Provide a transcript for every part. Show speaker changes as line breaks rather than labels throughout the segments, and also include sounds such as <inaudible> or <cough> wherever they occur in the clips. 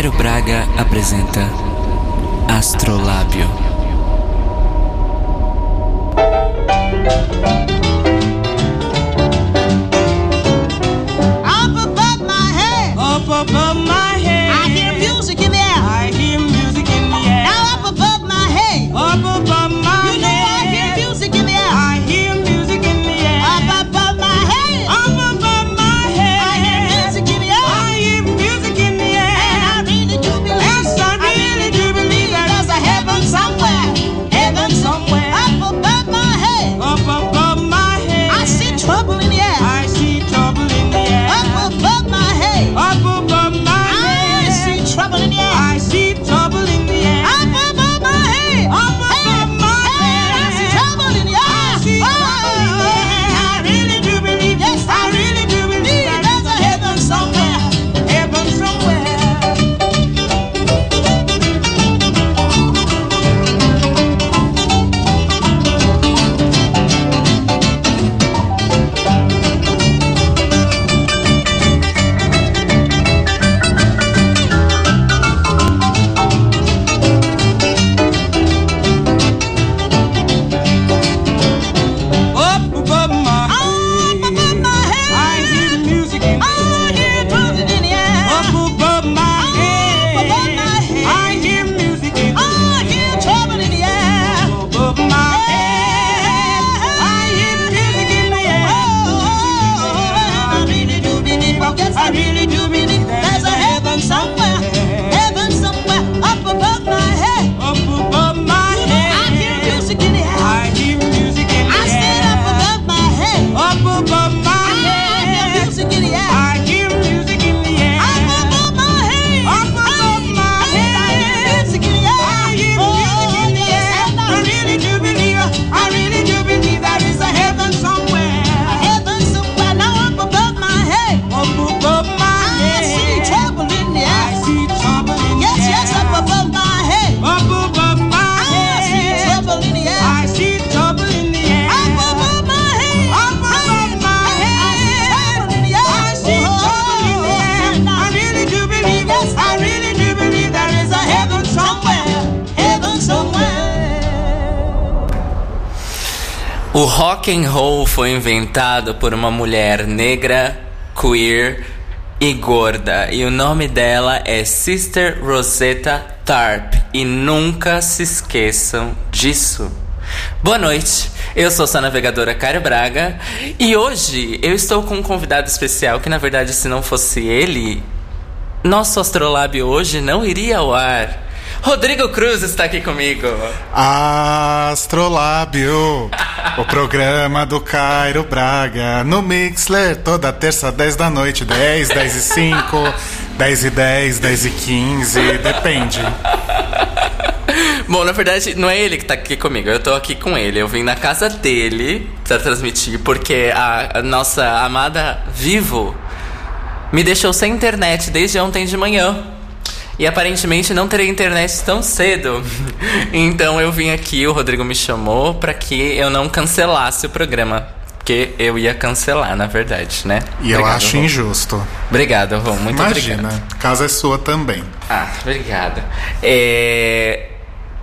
Cairo Braga apresenta Astrolábio. Rock and roll foi inventado por uma mulher negra, queer e gorda, e o nome dela é Sister Rosetta Tarp, e nunca se esqueçam disso. Boa noite, eu sou sua navegadora Caio Braga e hoje eu estou com um convidado especial que, na verdade, se não fosse ele, nosso astrolábio hoje não iria ao ar. Rodrigo Cruz está aqui comigo.
Astrolábio, o programa do Cairo Braga, no Mixler, toda terça, 10 da noite, 10, 10 e 5, 10 e 10, 10 e 15, depende.
Bom, na verdade, não é ele que tá aqui comigo, eu tô aqui com ele. Eu vim na casa dele pra transmitir, porque a, nossa amada Vivo me deixou sem internet desde ontem de manhã. E aparentemente não terei internet tão cedo. <laughs> Então eu vim aqui, o Rodrigo me chamou pra que eu não cancelasse o programa. Porque eu ia cancelar, na verdade, né?
E eu
Obrigado,
acho
Rô.
injusto.
Obrigado, Rô. Muito
Imagina,
obrigado.
casa é sua também.
Ah, obrigada. É,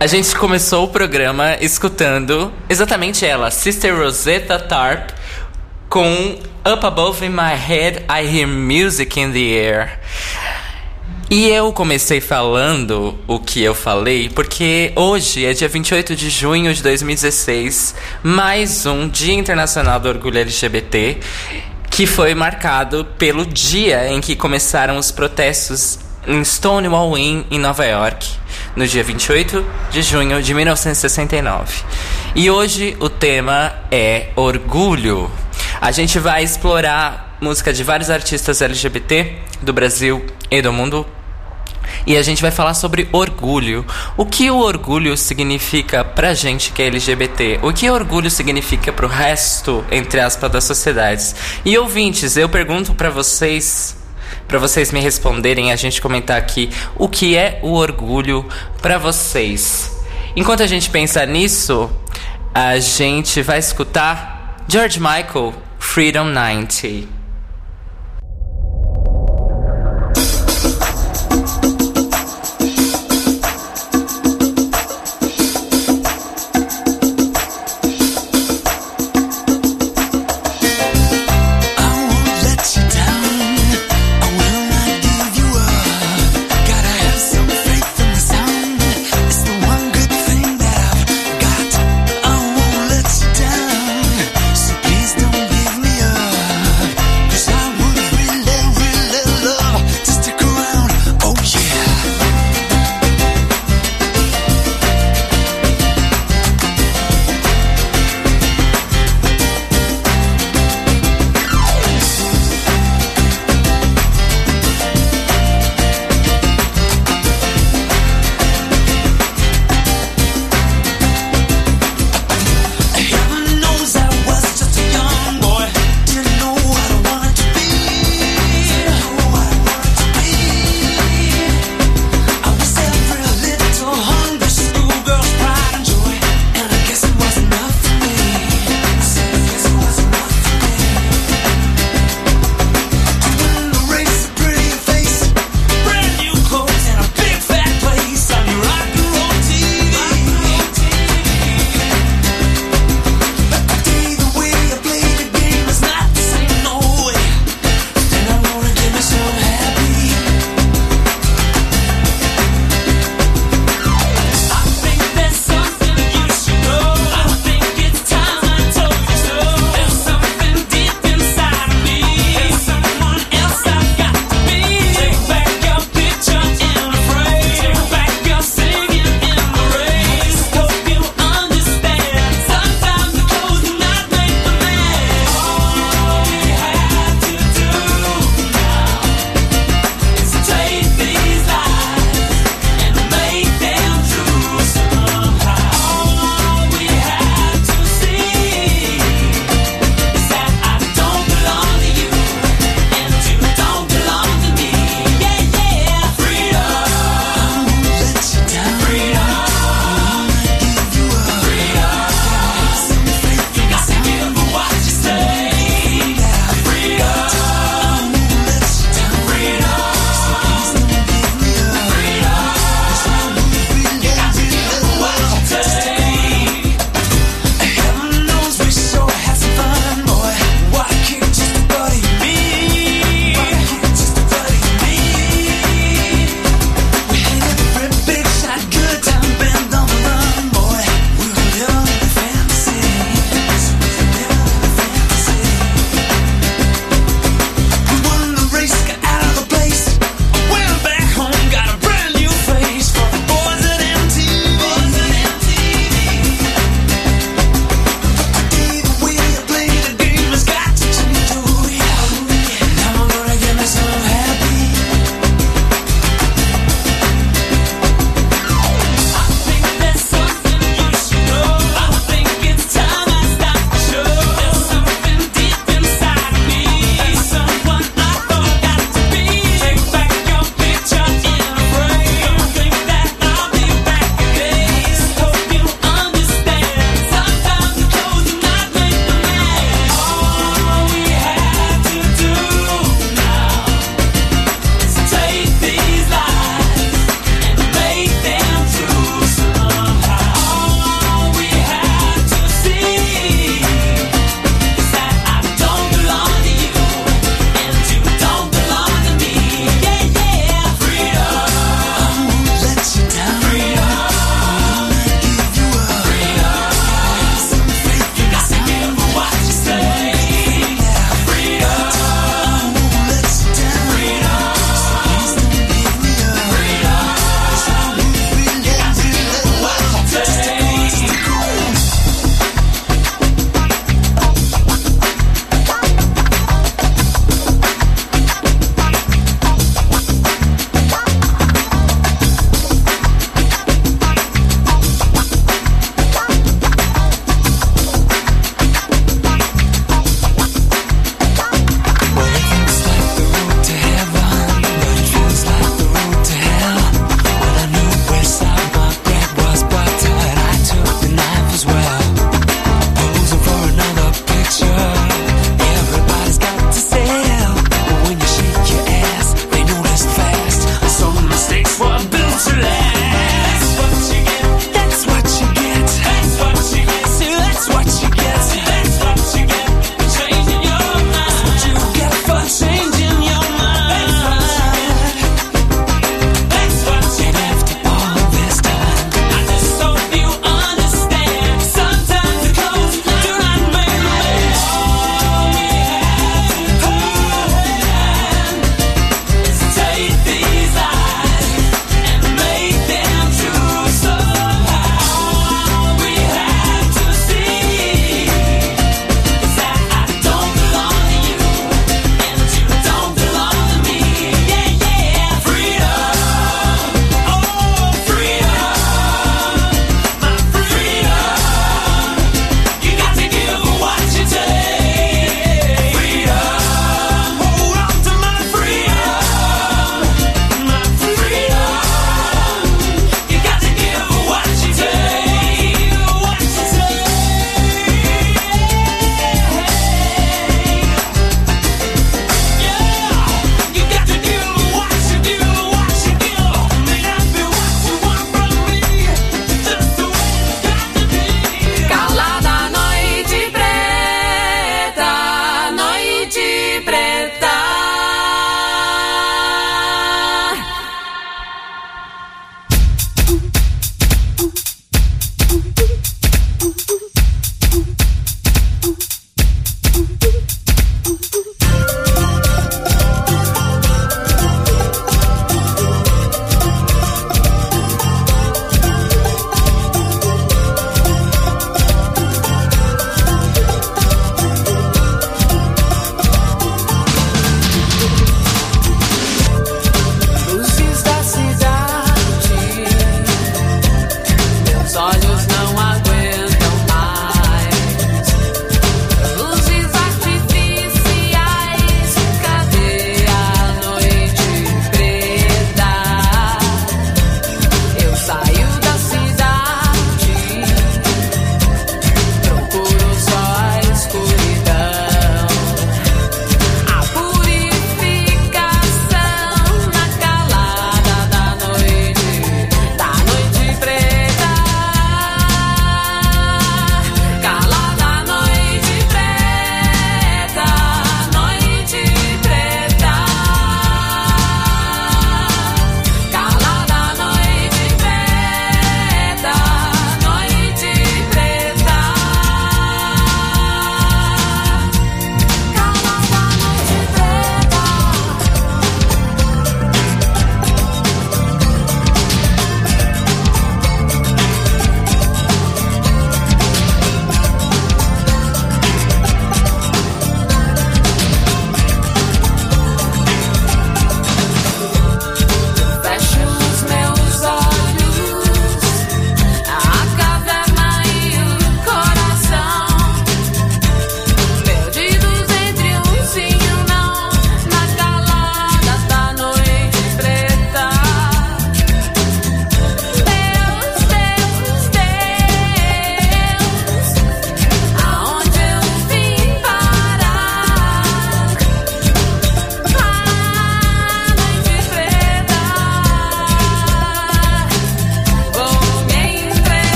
A gente começou o programa escutando exatamente ela, Sister Rosetta Tarp, com Up Above in My Head, I Hear Music in the Air. E eu comecei falando o que eu falei porque hoje é dia 28 de junho de 2016, mais um Dia Internacional do Orgulho LGBT, que foi marcado pelo dia em que começaram os protestos em Stonewall Inn, em Nova York, no dia 28 de junho de 1969. E hoje o tema é orgulho. A gente vai explorar música de vários artistas LGBT do Brasil e do mundo e a gente vai falar sobre orgulho. O que o orgulho significa pra gente que é LGBT? O que orgulho significa pro resto, entre aspas, das sociedades? E ouvintes, eu pergunto pra vocês, pra vocês me responderem, a gente comentar aqui o que é o orgulho pra vocês. Enquanto a gente pensa nisso, a gente vai escutar George Michael, Freedom 90.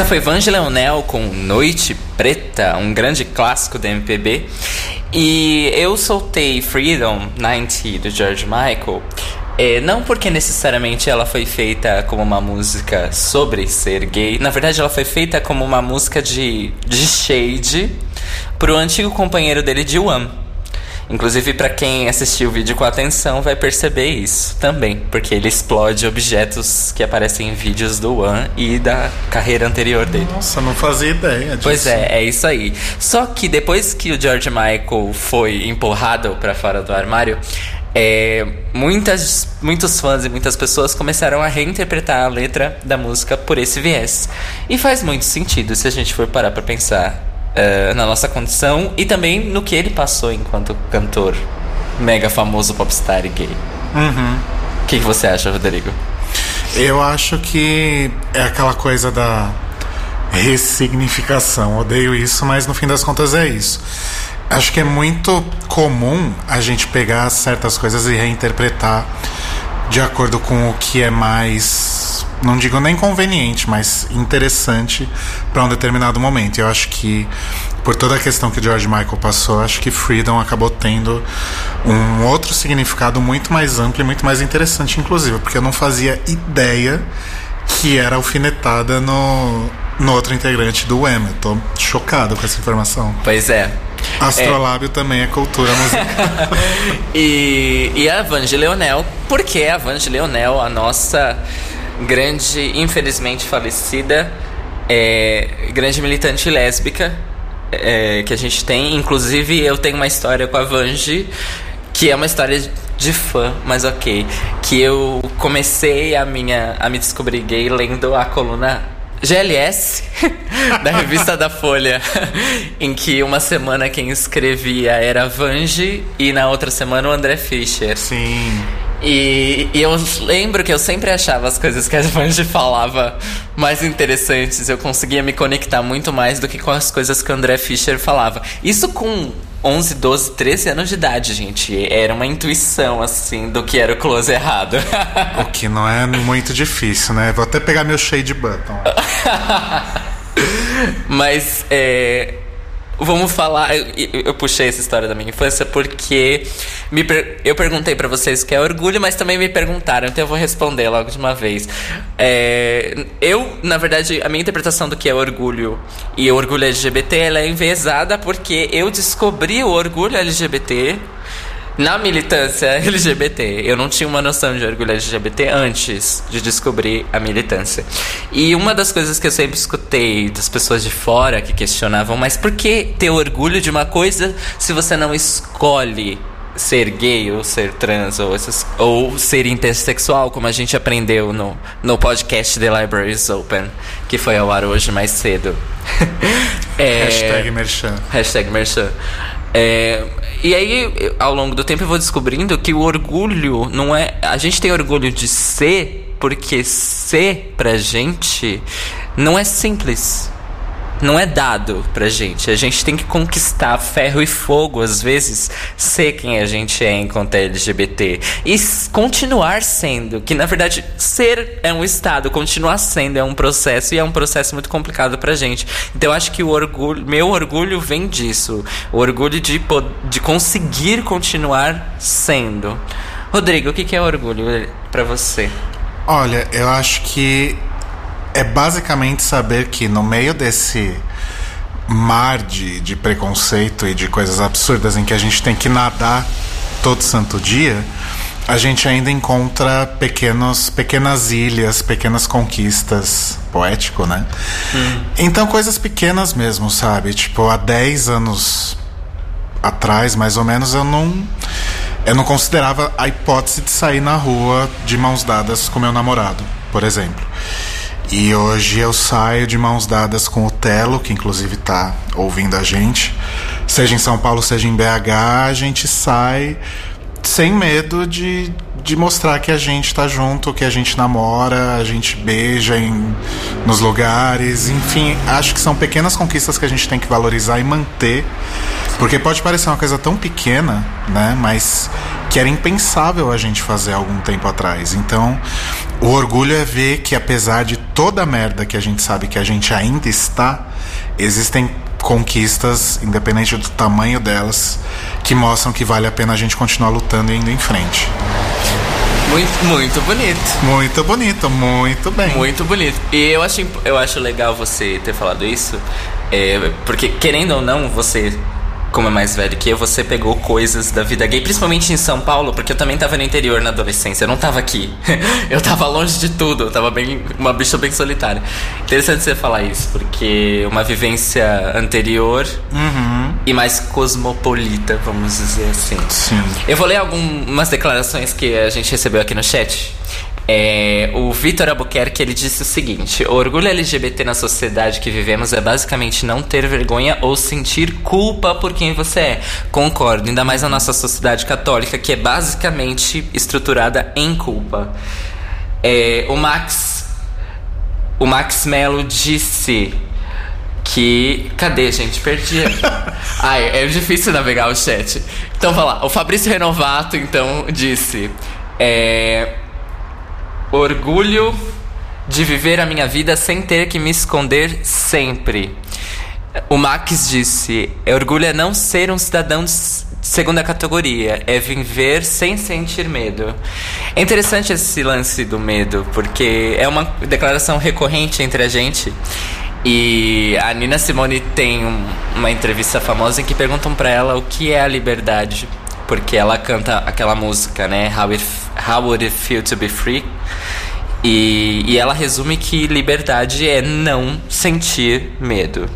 Essa foi Vange Leonel com Noite Preta, um grande clássico da MPB. E eu soltei Freedom 90 do George Michael. é, não porque necessariamente ela foi feita como uma música sobre ser gay. Na verdade, ela foi feita como uma música de, de shade pro antigo companheiro dele, de One. Inclusive, pra quem assistiu o vídeo com atenção, vai perceber isso também, porque ele explode objetos que aparecem em vídeos do One e da carreira anterior dele.
Nossa, não fazia ideia disso.
Pois é, é isso aí. Só que depois que o George Michael foi empurrado pra fora do armário, é, muitas, muitos fãs e muitas pessoas começaram a reinterpretar a letra da música por esse viés. E faz muito sentido se a gente for parar pra pensar é, na nossa condição e também no que ele passou enquanto cantor mega famoso popstar e gay. O que, que você acha, Rodrigo?
Eu acho que é aquela coisa da ressignificação. Odeio isso, mas no fim das contas é isso. Acho que é muito comum a gente pegar certas coisas e reinterpretar de acordo com o que é mais, não digo nem conveniente, mas interessante para um determinado momento. Eu acho que por toda a questão que George Michael passou, acho que Freedom acabou tendo um outro significado muito mais amplo e muito mais interessante, inclusive, porque eu não fazia ideia que era alfinetada no, no outro integrante do Wham. Eu tô chocado com essa informação.
Pois é.
Astrolábio também é cultura musical. <laughs>
E, e a Vange Leonel, porque a Vange Leonel, a nossa grande, infelizmente falecida, é, grande militante lésbica é, que a gente tem. Inclusive, eu tenho uma história com a Vange, que é uma história de fã, mas ok. Que eu comecei a minha a me descobrir gay lendo a coluna GLS <laughs> da revista da Folha, <laughs> em que uma semana quem escrevia era Vange e na outra semana o André Fischer.
Sim.
E, e eu lembro que eu sempre achava as coisas que a Vange falava mais interessantes. Eu conseguia me conectar muito mais do que com as coisas que o André Fischer falava. Isso com 11, 12, 13 anos de idade, gente. Era uma intuição, assim, do que era o close errado.
O que não é muito difícil, né? Vou até pegar meu shade button. <laughs>
Mas é, vamos falar. Eu, eu puxei essa história da minha infância porque me per- eu perguntei pra vocês o que é orgulho, mas também me perguntaram, então eu vou responder logo de uma vez. É, eu, na verdade, a minha interpretação do que é orgulho e orgulho LGBT ela é enviesada porque eu descobri o orgulho LGBT na militância <laughs> LGBT, eu não tinha uma noção de orgulho LGBT antes de descobrir a militância. E uma das coisas que eu sempre escutei das pessoas de fora que questionavam, mas por que ter orgulho de uma coisa se você não escolhe ser gay ou ser trans ou, essas, ou ser intersexual, como a gente aprendeu no, no podcast The Library is Open, que foi ao ar hoje mais cedo. <laughs> É,
Hashtag merchan.
Hashtag merchan. É, e aí, ao longo do tempo, eu vou descobrindo que o orgulho não é. A gente tem orgulho de ser, porque ser pra gente não é simples. Não é dado pra gente. A gente tem que conquistar ferro e fogo, às vezes, ser quem a gente é enquanto LGBT. E continuar sendo. Que na verdade, ser é um estado, continuar sendo é um processo e é um processo muito complicado pra gente. Então eu acho que o orgulho, meu orgulho vem disso. O orgulho de, de conseguir continuar sendo. Rodrigo, o que é orgulho pra você?
Olha, eu acho que é basicamente saber que no meio desse mar de, de preconceito e de coisas absurdas em que a gente tem que nadar todo santo dia, a gente ainda encontra pequenos, pequenas ilhas, pequenas conquistas. Poético, né? Então, coisas pequenas mesmo, sabe? Tipo, há 10 anos atrás, mais ou menos, eu não eu não considerava a hipótese de sair na rua de mãos dadas com meu namorado, por exemplo. E hoje eu saio de mãos dadas com o Telo, que inclusive tá ouvindo a gente. Seja em São Paulo, seja em BH, a gente sai sem medo de, de mostrar que a gente tá junto, que a gente namora, a gente beija em, nos lugares, enfim, acho que são pequenas conquistas que a gente tem que valorizar e manter, porque pode parecer uma coisa tão pequena, né, mas que era impensável a gente fazer algum tempo atrás. Então, O orgulho é ver que apesar de toda a merda que a gente sabe que a gente ainda está, existem conquistas, independente do tamanho delas, que mostram que vale a pena a gente continuar lutando e indo em frente.
Muito, muito bonito.
Muito bonito, muito bem.
Muito bonito. E eu acho, eu acho legal você ter falado isso, é, porque querendo ou não, você, como é mais velho que eu, você pegou coisas da vida gay, principalmente em São Paulo, porque eu também tava no interior na adolescência, eu não tava aqui. <laughs> eu tava longe de tudo, eu tava bem, uma bicha bem solitária. Interessante você falar isso, porque uma vivência anterior e mais cosmopolita, vamos dizer assim.
Sim.
Eu vou ler algumas declarações que a gente recebeu aqui no chat. É, o Vitor Albuquerque ele disse o seguinte: o orgulho LGBT na sociedade que vivemos é basicamente não ter vergonha ou sentir culpa por quem você é. Concordo, ainda mais na nossa sociedade católica que é basicamente estruturada em culpa. É, o Max, o Max Mello disse que. Cadê, gente? Perdi. <laughs> Ai, é difícil navegar o chat. Então, vai lá. O Fabrício Renovato, então, disse: é, Orgulho de viver a minha vida sem ter que me esconder sempre. O Max disse: Orgulho é não ser um cidadão de segunda categoria, é viver sem sentir medo. É interessante esse lance do medo, porque é uma declaração recorrente entre a gente. E a Nina Simone tem um- uma entrevista famosa em que perguntam pra ela o que é a liberdade. Porque ela canta aquela música, né? How, it, How Would It Feel to Be Free? E, e ela resume que liberdade é não sentir medo.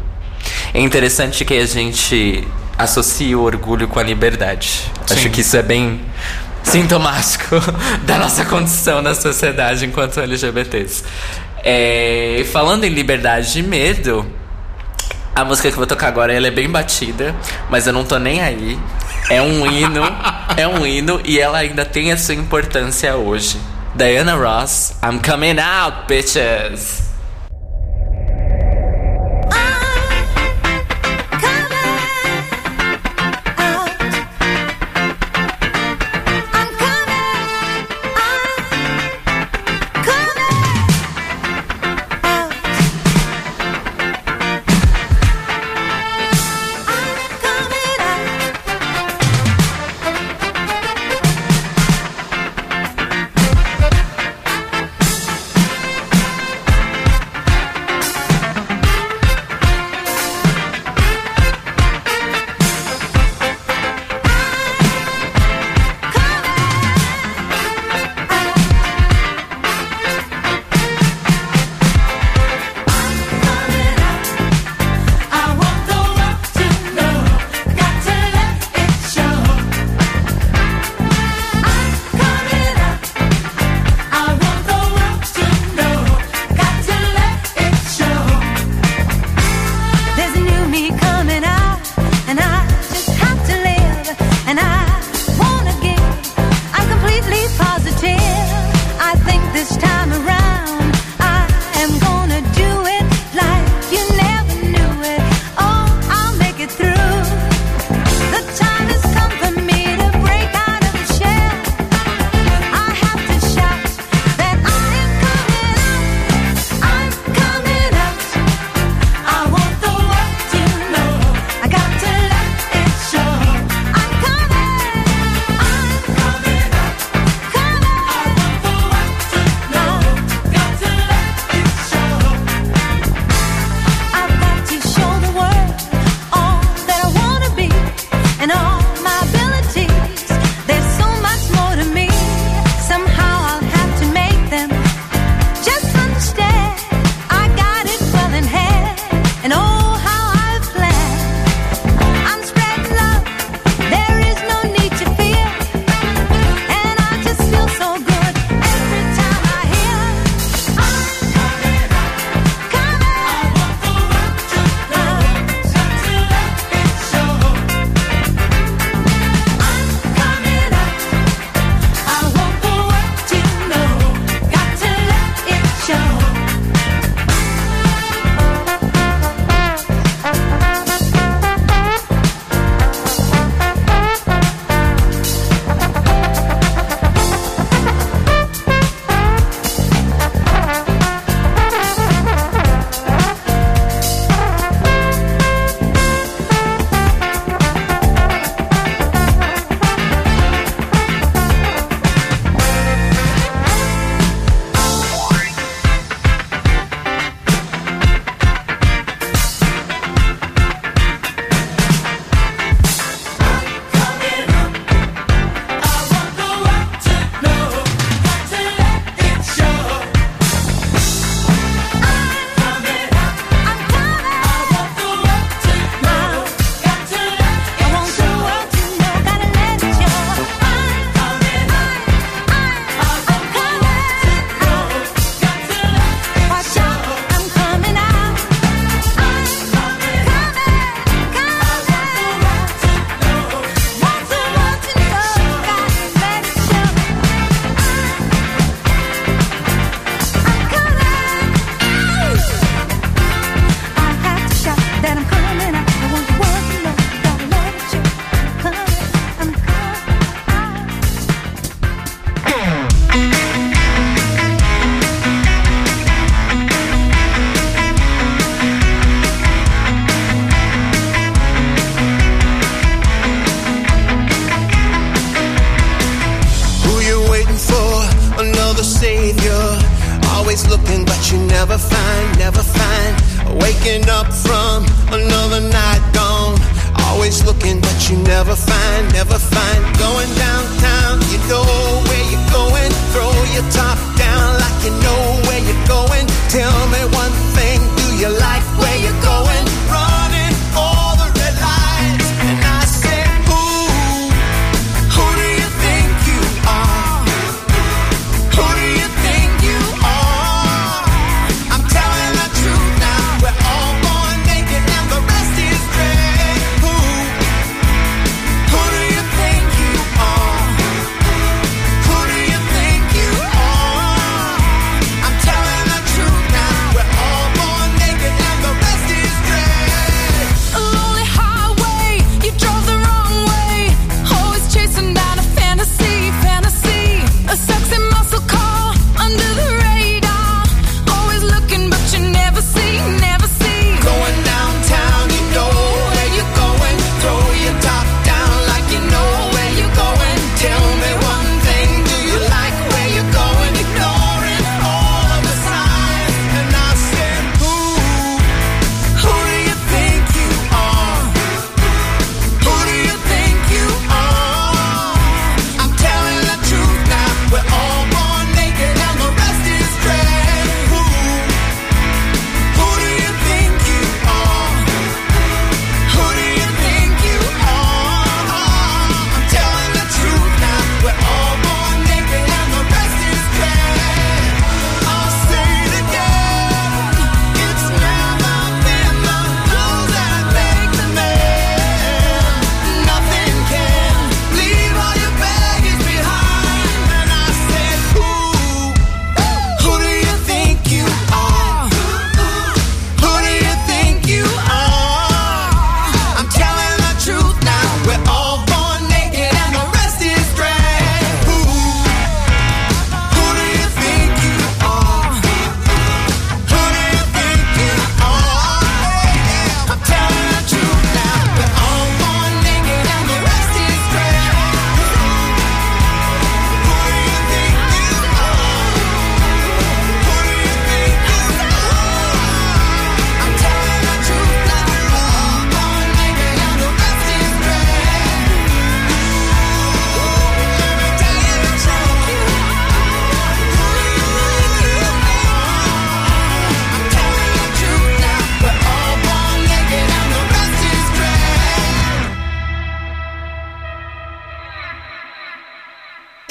É interessante que a gente associe o orgulho com a liberdade.
Sim.
Acho que isso é bem sintomático <laughs> da nossa condição na sociedade enquanto LGBTs. É, falando em liberdade e medo, a música que eu vou tocar agora ela é bem batida, mas eu não tô nem aí. É um hino, é um hino e ela ainda tem a sua importância hoje. Diana Ross, I'm coming out, bitches.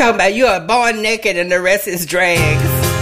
talking about you are born naked and the rest is drags.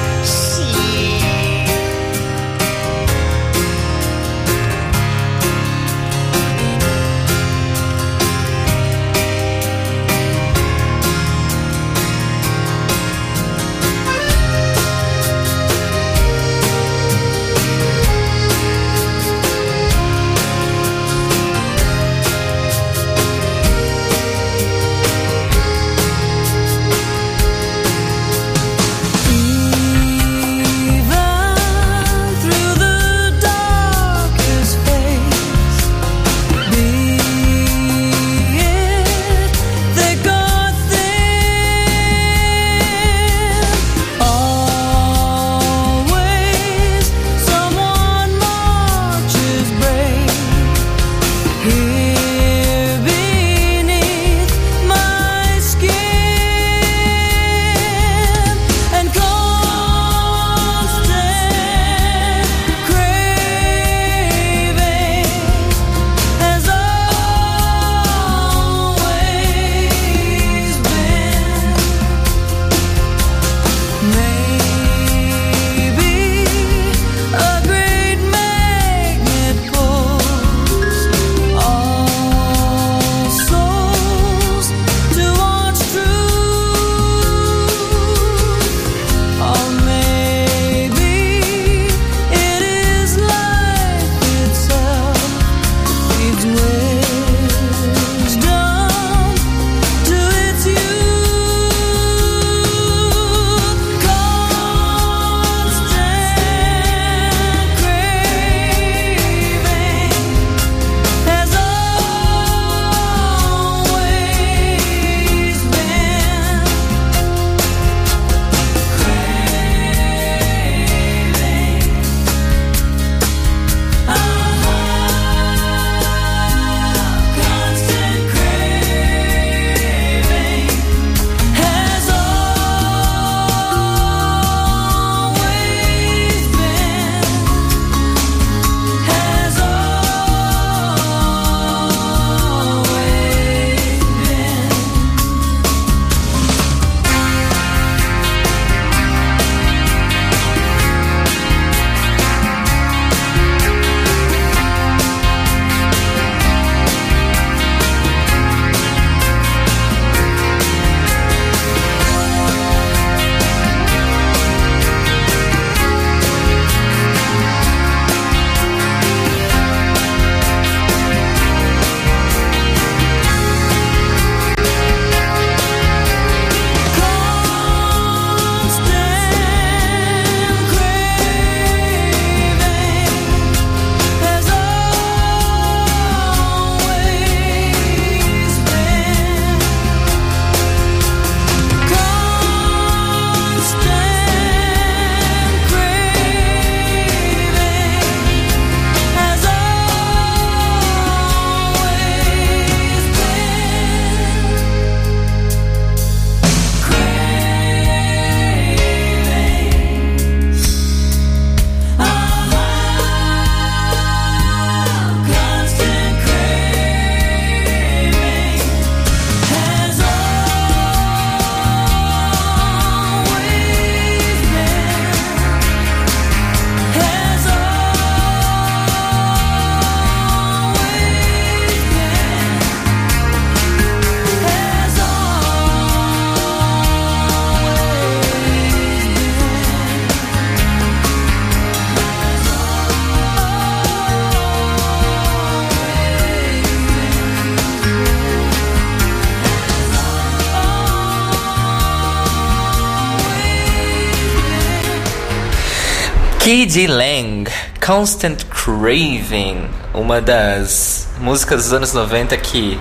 Kid Lang, Constant Craving, uma das músicas dos anos 90 que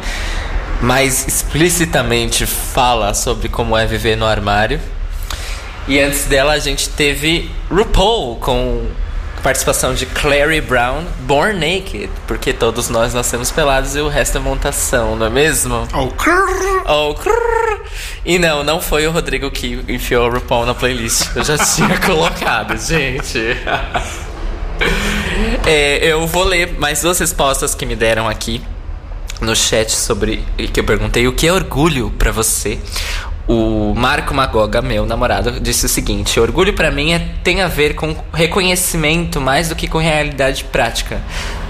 mais explicitamente fala sobre como é viver no armário. E antes dela a gente teve RuPaul com participação de Clary Brown, Born Naked, porque todos nós nascemos pelados e o resto é montação, não é mesmo?
Oh, crrr.
Oh, crrr. E não, não foi o Rodrigo que enfiou o RuPaul na playlist. Eu já <laughs> tinha colocado, gente. É, eu vou ler mais duas respostas que me deram aqui no chat sobre que eu perguntei o que é orgulho pra você. O Marco Magoga, meu namorado, disse o seguinte: orgulho pra mim é, tem a ver com reconhecimento mais do que com realidade prática.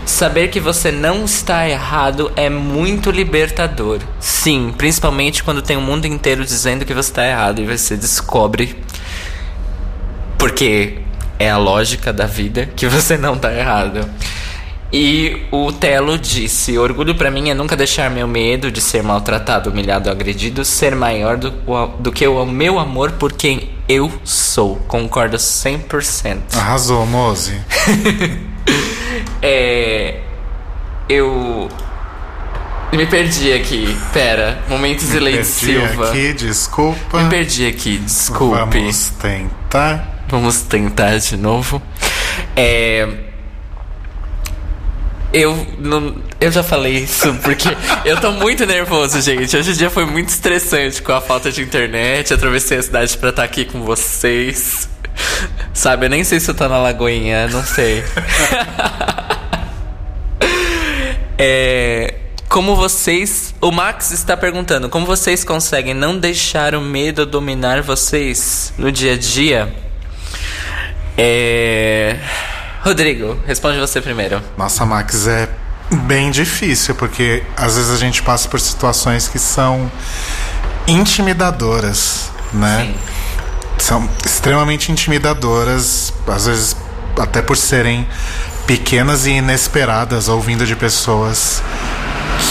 Saber que você não está errado é muito libertador. Sim, principalmente quando tem o mundo inteiro dizendo que você está errado e você descobre porque é a lógica da vida que você não tá errado. E o Telo disse: Orgulho pra mim é nunca deixar meu medo de ser maltratado, humilhado, agredido ser maior do, do que o meu amor por quem eu sou. Concordo 100%.
Arrasou, Mose. <laughs>
É. Eu. Me perdi aqui. Pera. Momento Zilei de
Perdi
Silva.
aqui, desculpa.
Me perdi aqui, desculpe.
Vamos tentar.
Vamos tentar de novo. É. Eu não. Eu já falei isso porque <laughs> eu tô muito nervoso, gente. Hoje o dia foi muito estressante com a falta de internet. Atravessei a cidade pra estar aqui com vocês. Sabe, eu nem sei se eu tô na Lagoinha, não sei. <laughs> é. Como vocês. O Max está perguntando: como vocês conseguem não deixar o medo dominar vocês no dia a dia? É. Rodrigo, responde você primeiro.
Nossa, Max, é bem difícil, porque às vezes a gente passa por situações que são intimidadoras, né?
Sim.
São extremamente intimidadoras, às vezes até por serem pequenas e inesperadas, ouvindo de pessoas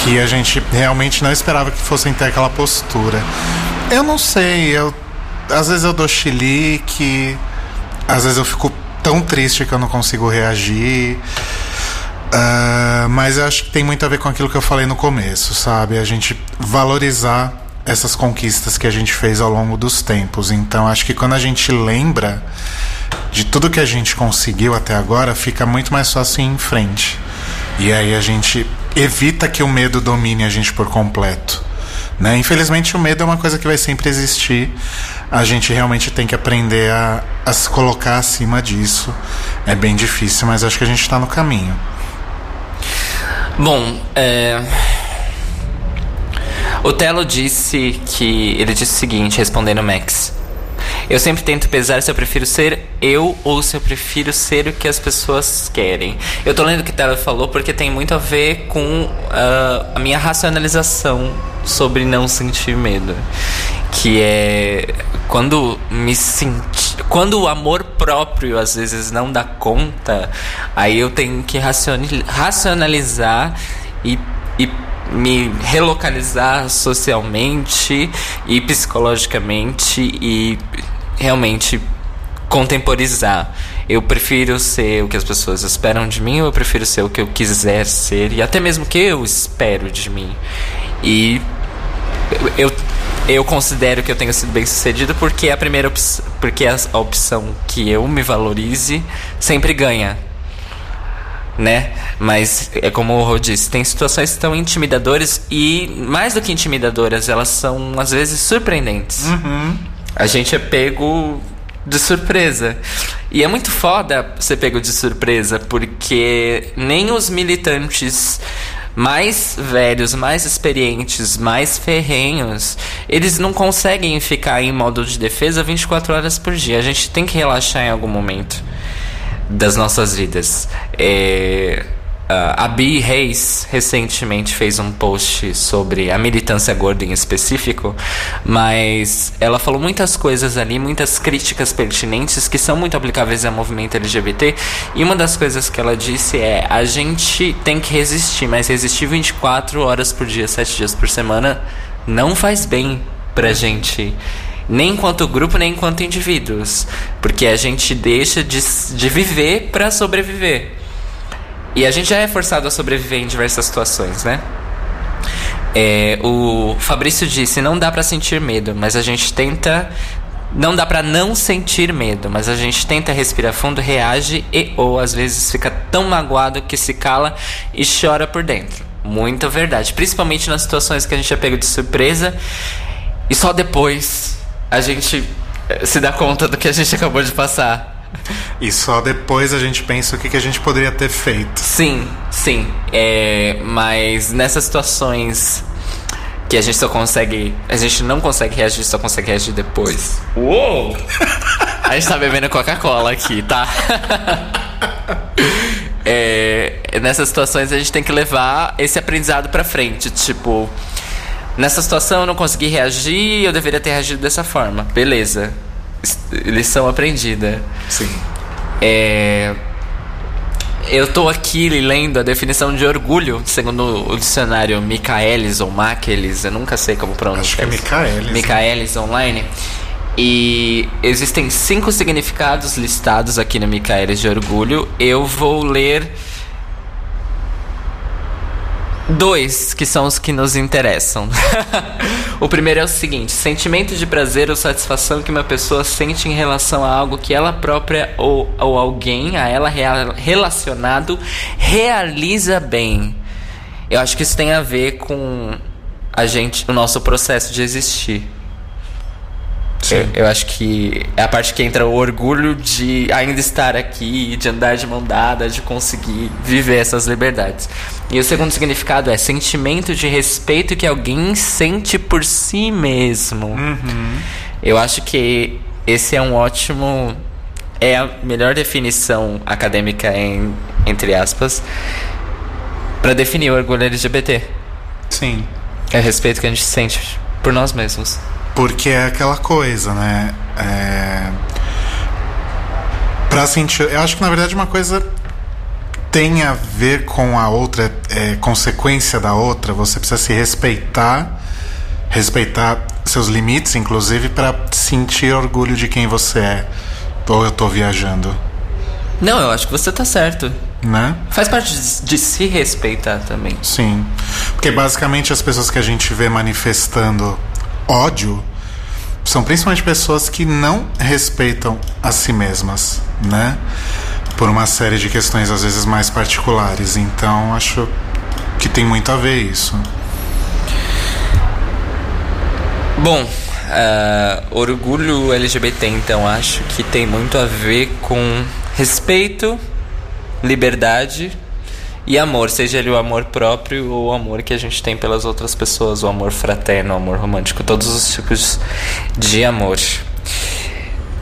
que a gente realmente não esperava que fossem ter aquela postura. Eu não sei, eu às vezes eu dou chilique, às vezes eu fico tão triste que eu não consigo reagir. Ah, mas eu acho que tem muito a ver com aquilo que eu falei no começo, sabe? A gente valorizar essas conquistas que a gente fez ao longo dos tempos. Então acho que quando a gente lembra de tudo que a gente conseguiu até agora, fica muito mais fácil ir em frente. E aí a gente evita que o medo domine a gente por completo. Né? Infelizmente o medo é uma coisa que vai sempre existir. A gente realmente tem que aprender a, a se colocar acima disso. É bem difícil, mas acho que a gente está no caminho.
Bom, é. O Telo disse que. Ele disse o seguinte, respondendo o Max. Eu sempre tento pesar se eu prefiro ser eu ou se eu prefiro ser o que as pessoas querem. Eu tô lendo o que o Telo falou porque tem muito a ver com ah, a minha racionalização sobre não sentir medo. Que é quando me senti. Quando o amor próprio às vezes não dá conta, aí eu tenho que racionalizar e, e me relocalizar socialmente e psicologicamente e realmente contemporizar. Eu prefiro ser o que as pessoas esperam de mim ou eu prefiro ser o que eu quiser ser e até mesmo o que eu espero de mim. E eu, eu considero que eu tenho sido bem sucedido porque é a primeira opção, porque a, a opção que eu me valorize sempre ganha. Né? Mas é como o Rô disse, tem situações tão intimidadoras e mais do que intimidadoras, elas são às vezes surpreendentes. A gente é pego de surpresa. E é muito foda ser pego de surpresa, porque nem os militantes mais velhos, mais experientes, mais ferrenhos, eles não conseguem ficar em modo de defesa 24 horas por dia. A gente tem que relaxar em algum momento das nossas vidas. É, a Bi Reis recentemente fez um post sobre a militância gorda em específico, mas ela falou muitas coisas ali, muitas críticas pertinentes que são muito aplicáveis ao movimento LGBT. E uma das coisas que ela disse é: a gente tem que resistir, mas resistir 24 horas por dia, 7 dias por semana, não faz bem pra gente Nem enquanto grupo, nem enquanto indivíduos. Porque a gente deixa de, de viver pra sobreviver. E a gente já é forçado a sobreviver em diversas situações, né? É, o Fabrício disse: não dá pra sentir medo, mas a gente tenta. Não dá pra não sentir medo, mas a gente tenta respirar fundo, reage e ou às vezes fica tão magoado que se cala e chora por dentro. Muita verdade, principalmente nas situações que a gente é pego de surpresa e só depois a gente eh, se dá conta do que a gente acabou de passar. <laughs>
E só depois a gente pensa o que, que a gente poderia ter feito.
Sim, sim. É, mas nessas situações que a gente só consegue. A gente não consegue reagir, só consegue reagir depois. Uou! A gente tá bebendo Coca-Cola aqui, tá? <laughs> É, nessas situações a gente tem que levar esse aprendizado pra frente. Tipo, nessa situação eu não consegui reagir, eu deveria ter reagido dessa forma. Beleza. Lição aprendida.
Sim.
É, eu tô aqui lendo a definição de orgulho, segundo o dicionário Michaelis ou Machelis, eu nunca sei como pronunciar.
Acho que é. Michaelis.
Michaelis online. E existem cinco significados listados aqui no Michaelis de orgulho. Eu vou ler dois, que são os que nos interessam. <laughs> o primeiro é o seguinte: sentimento de prazer ou satisfação que uma pessoa sente em relação a algo que ela própria ou, ou alguém a ela rea- relacionado realiza bem. Eu acho que isso tem a ver com a gente, o nosso processo de existir. Eu, eu acho que é a parte que entra o orgulho de ainda estar aqui, de andar de mão dada, de conseguir viver essas liberdades. E o segundo significado é sentimento de respeito que alguém sente por si mesmo. Eu acho que esse é um ótimo. É a melhor definição acadêmica, em, entre aspas, para definir o orgulho LGBT.
Sim.
É o respeito que a gente sente por nós mesmos.
Porque é aquela coisa, né? É... Pra sentir. Eu acho que na verdade uma coisa tem a ver com a outra, é consequência da outra. Você precisa se respeitar, respeitar seus limites, inclusive, para sentir orgulho de quem você é. Ou eu tô viajando,
Não, eu acho que você tá certo.
né?
Faz parte de, de se respeitar também.
Sim. Porque basicamente as pessoas que a gente vê manifestando ódio são principalmente pessoas que não respeitam a si mesmas, né? Por uma série de questões às vezes mais particulares. Então acho que tem muito a ver isso.
Bom, ah, orgulho LGBT, então, acho que tem muito a ver com respeito, liberdade e amor, seja ele o amor próprio ou o amor que a gente tem pelas outras pessoas, o amor fraterno, o amor romântico, todos os tipos de amor.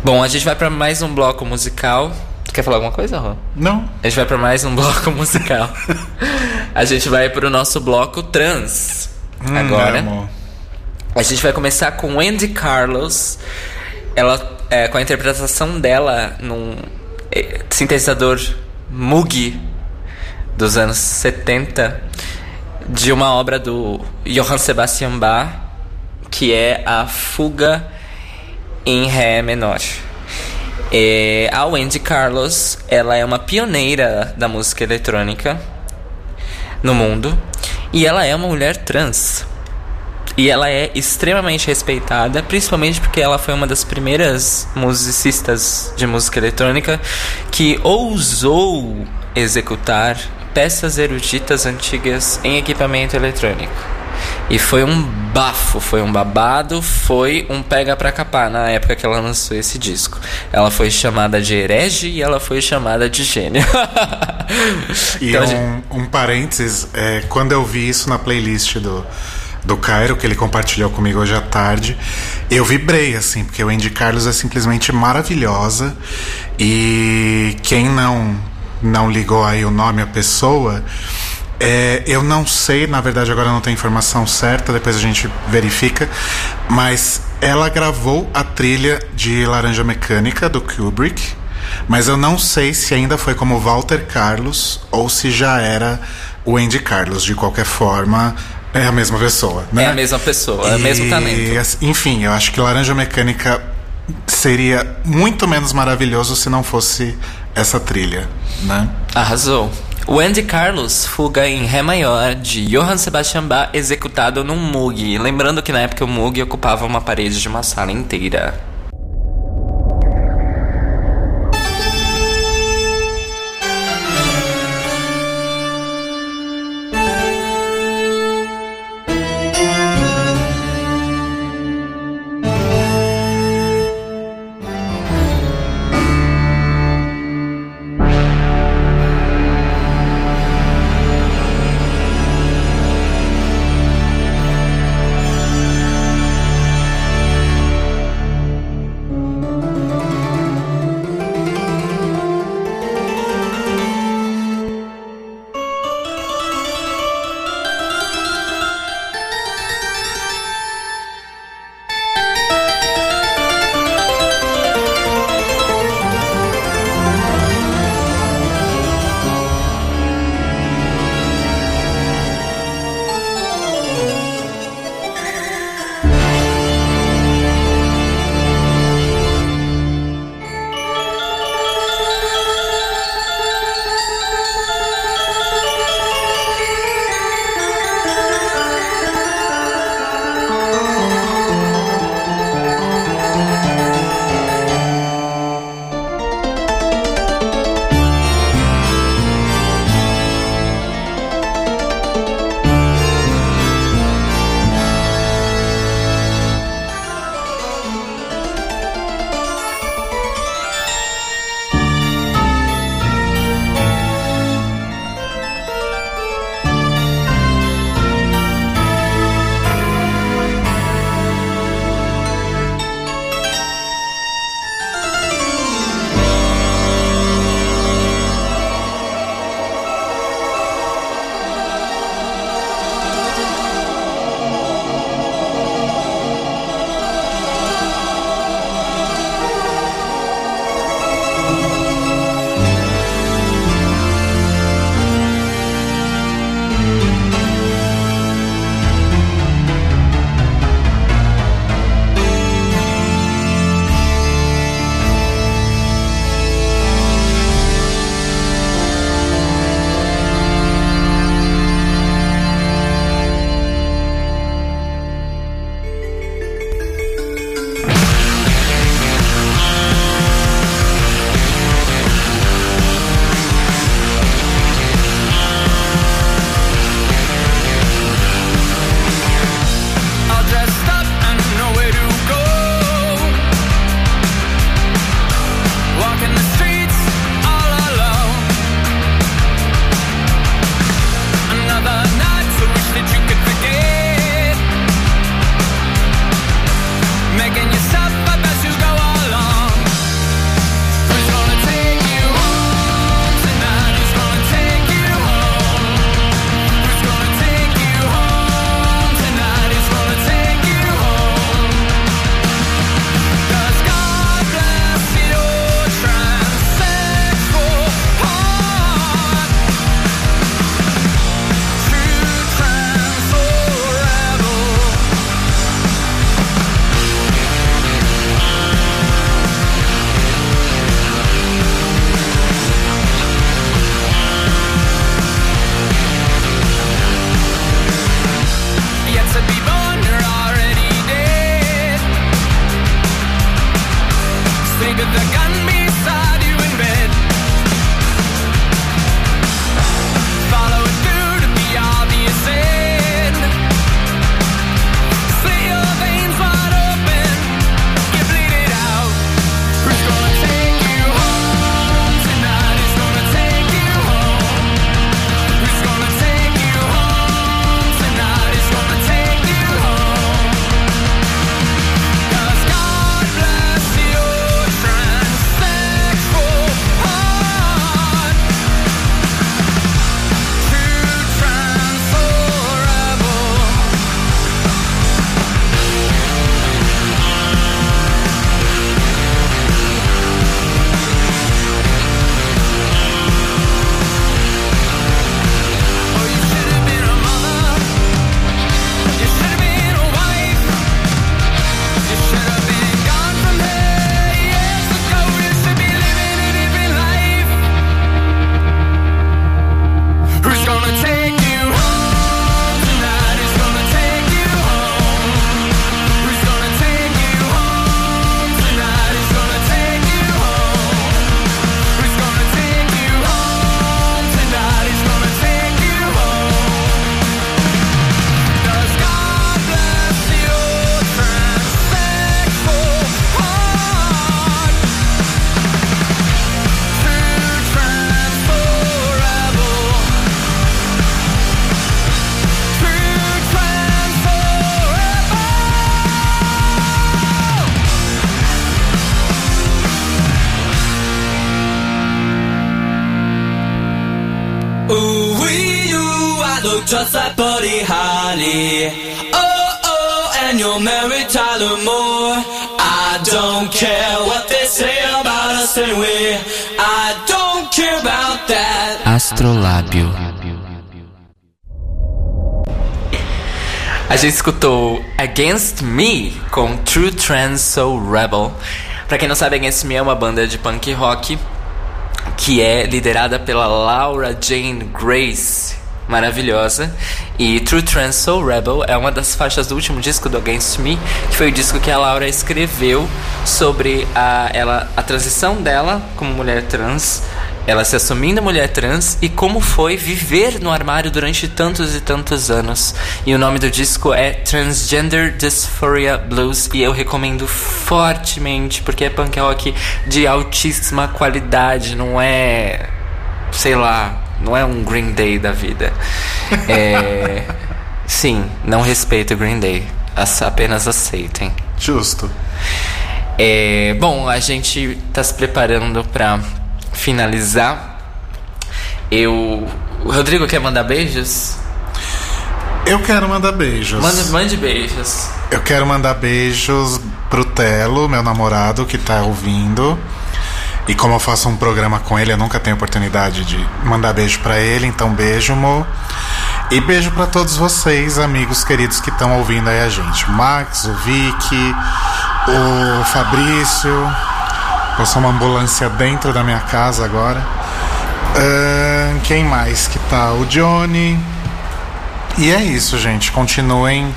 Bom, a gente vai pra mais um bloco musical. Tu quer falar alguma coisa, Rô?
Não.
A gente vai pra mais um bloco musical. a gente vai pro nosso bloco trans.
Hum,
agora.
amor.
A gente vai começar com Andy Carlos. Ela é, com a interpretação dela num é, sintetizador Moog dos anos 70 de uma obra do Johann Sebastian Bach, que é a Fuga em Ré menor. A Wendy Carlos, ela é uma pioneira da música eletrônica no mundo e ela é uma mulher trans. E ela é extremamente respeitada, principalmente porque ela foi uma das primeiras musicistas de música eletrônica que ousou executar peças eruditas antigas em equipamento eletrônico. E foi um bafo, foi um babado, foi um pega pra capar na época que ela lançou esse disco. Ela foi chamada de herege e ela foi chamada de gênio. <laughs>
E
Então,
um, um parênteses, é, quando eu vi isso na playlist do, do Cairo, que ele compartilhou comigo hoje à tarde, eu vibrei, assim, porque o Andy Carlos é simplesmente maravilhosa. E quem não, não ligou aí o nome à pessoa, é, eu não sei, na verdade agora não tem informação certa, depois a gente verifica, mas ela gravou a trilha de Laranja Mecânica do Kubrick. Mas eu não sei se ainda foi como Walter Carlos ou se já era o Andy Carlos. De qualquer forma, É a mesma pessoa, né?
É a mesma pessoa, é o mesmo
E,
talento.
assim, Enfim, eu acho que Laranja Mecânica seria muito menos maravilhoso se não fosse essa trilha, né?
Arrasou. O Andy Carlos, fuga em Ré maior, de Johann Sebastian Bach, executado num Moog. Lembrando que na época o Moog ocupava uma parede de uma sala inteira.
Don't care what they say about us anyway. I don't care about that.
Astrolábio. A gente escutou Against Me com True Trans Soul Rebel. Pra quem não sabe, Against Me é uma banda de punk rock que é liderada pela Laura Jane Grace, maravilhosa. E True Trans Soul Rebel é uma das faixas do último disco do Against Me, que foi o disco que a Laura escreveu sobre a, ela, a transição dela como mulher trans, ela se assumindo mulher trans e como foi viver no armário durante tantos e tantos anos. E o nome do disco é Transgender Dysphoria Blues e eu recomendo fortemente porque é punk rock de altíssima qualidade, não é sei lá, não é um Green Day da vida. É, <laughs> sim, não respeito o Green Day, as- apenas aceitem.
Justo.
É, bom, a gente tá se preparando pra finalizar. Eu. O Rodrigo quer mandar beijos?
Eu quero mandar beijos.
Mande, mande beijos.
Eu quero mandar beijos pro Telo, meu namorado, que tá ouvindo. E como eu faço um programa com ele, eu nunca tenho oportunidade de mandar beijo pra ele, então beijo, mo. E beijo pra todos vocês, amigos queridos que estão ouvindo aí a gente. O Max, o Vicky, o Fabrício. Passou uma ambulância dentro da minha casa agora. Ahn, quem mais que tá? O Johnny. E é isso, gente. Continuem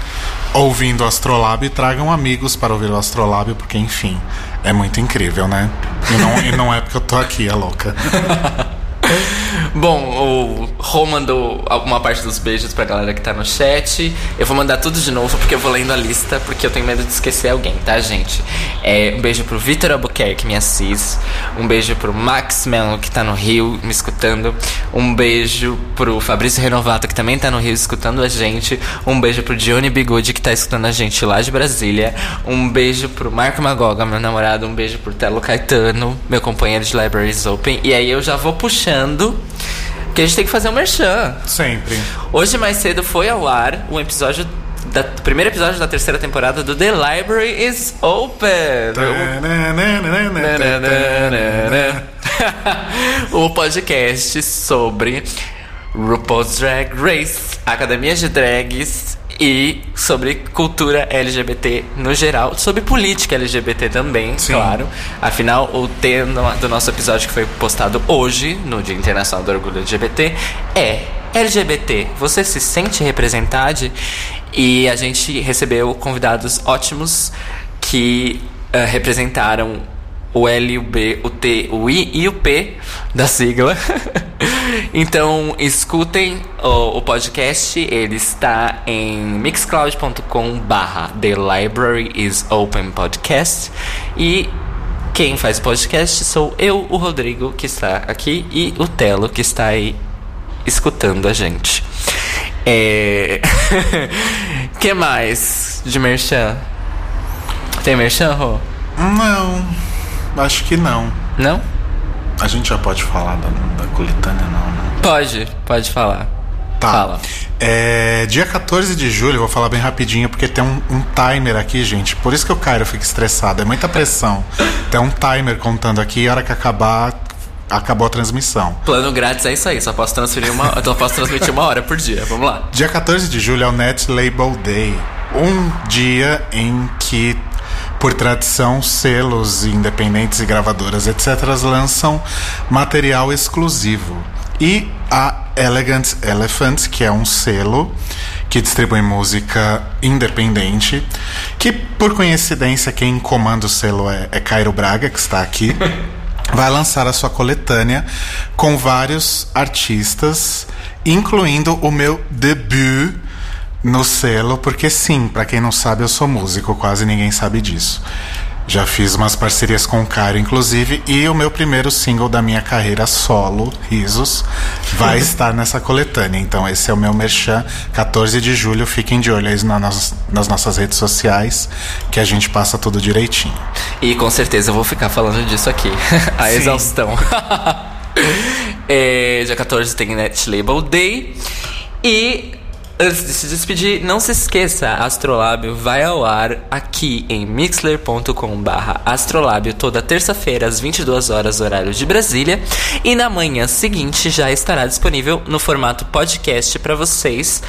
ouvindo o Astrolab tragam amigos para ouvir o Astrolab, porque, enfim, é muito incrível, né? E não, e não é porque eu tô aqui, é louca. <laughs>
Bom, o Rô mandou alguma parte dos beijos pra galera que tá no chat. Eu vou mandar tudo de novo porque eu vou lendo a lista, porque eu tenho medo de esquecer alguém, tá, gente? É, um beijo pro Vitor Albuquerque, me assis. Um beijo pro Max Melo, que tá no Rio, me escutando. Um beijo pro Fabrício Renovato, que também tá no Rio, escutando a gente. Um beijo pro Johnny Bigode, que tá escutando a gente lá de Brasília. Um beijo pro Marco Magoga, meu namorado. Um beijo pro Telo Caetano, meu companheiro de Libraries Open. E aí eu já vou puxando. Que a gente tem que fazer um merchan.
Sempre.
Hoje mais cedo foi ao ar um episódio da o primeiro episódio da terceira temporada do The Library is Open. <laughs> o podcast sobre RuPaul's Drag Race, academias de drags e sobre cultura LGBT no geral, sobre política LGBT também,
Sim.
claro. Afinal, o tema do nosso episódio que foi postado hoje, no Dia Internacional do Orgulho LGBT, é LGBT. Você se sente representado? E a gente recebeu convidados ótimos que eh, representaram o L, o B, o T, o I e o P da sigla. <laughs> então, escutem o, o podcast. Ele está em mixcloud.com barra The Library is Open Podcast. E quem faz o podcast sou eu, o Rodrigo, que está aqui, e o Telo, que está aí escutando a gente. É... <laughs> que mais de merchan? Tem merchan, Rô?
Não, acho que não.
Não?
A gente já pode falar da, da coletânea, não, né?
Pode, pode falar.
Tá.
Fala.
É, dia 14 de julho, vou falar bem rapidinho, porque tem um, um timer aqui, gente. Por isso que o Cairo fica estressado, é muita pressão. tem um timer contando aqui, e a hora que acabar, acabou a transmissão.
Plano grátis é isso aí, só posso transferir uma. Só posso transmitir uma hora por dia. Vamos lá.
Dia 14 de julho é o Net Label Day. Um dia em que, por tradição, selos independentes e gravadoras, etc., lançam material exclusivo. E a Elegant Elephant, que é um selo que distribui música independente, que por coincidência quem comanda o selo é, é Cairo Braga, que está aqui <laughs> vai lançar a sua coletânea com vários artistas, incluindo o meu debut no selo, porque sim, pra quem não sabe, eu sou músico, quase ninguém sabe disso. Já fiz umas parcerias com o Cairo, inclusive, e o meu primeiro single da minha carreira solo, Risos, vai <laughs> estar nessa coletânea. Então, esse é o meu merchan. 14 de julho, fiquem de olho aí nas, nas nossas redes sociais, que a gente passa tudo direitinho.
E com certeza eu vou ficar falando disso aqui. <laughs> a
Sim.
exaustão. <laughs> é, dia 14 tem Net Label Day. E Antes de se despedir, não se esqueça, Astrolábio vai ao ar aqui em mixler.com barra Astrolábio toda terça-feira às 22 horas horário de Brasília e na manhã seguinte já estará disponível no formato podcast para vocês.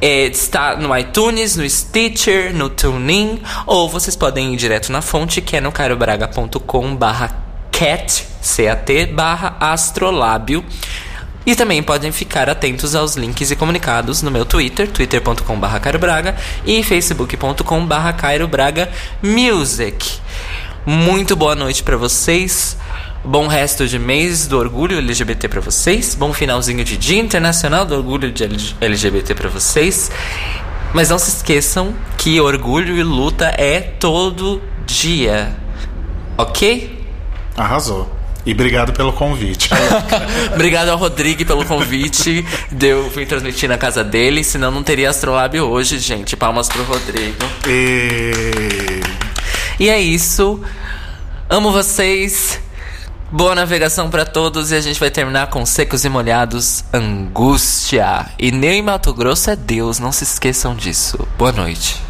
É, está no iTunes, no Stitcher, no TuneIn ou vocês podem ir direto na fonte que é no carobraga.com barra cat, C-A-T, barra astrolábio. E também podem ficar atentos aos links e comunicados no meu Twitter, twitter.com.br cairobraga e facebook.com.br cairobraga music. Muito boa noite pra vocês. Bom resto de mês do orgulho LGBT pra vocês. Bom finalzinho de Dia Internacional do Orgulho de LGBT pra vocês. Mas não se esqueçam que orgulho e luta é todo dia. Ok?
Arrasou. E obrigado pelo convite. <laughs>
Obrigado ao Rodrigo pelo convite. Deu, fui transmitir na casa dele, senão não teria Astrolab hoje, gente. Palmas pro Rodrigo.
E...
E é isso. Amo vocês. Boa navegação pra todos e a gente vai terminar com Secos e Molhados, Angústia. E nem Mato Grosso é Deus, não se esqueçam disso. Boa noite.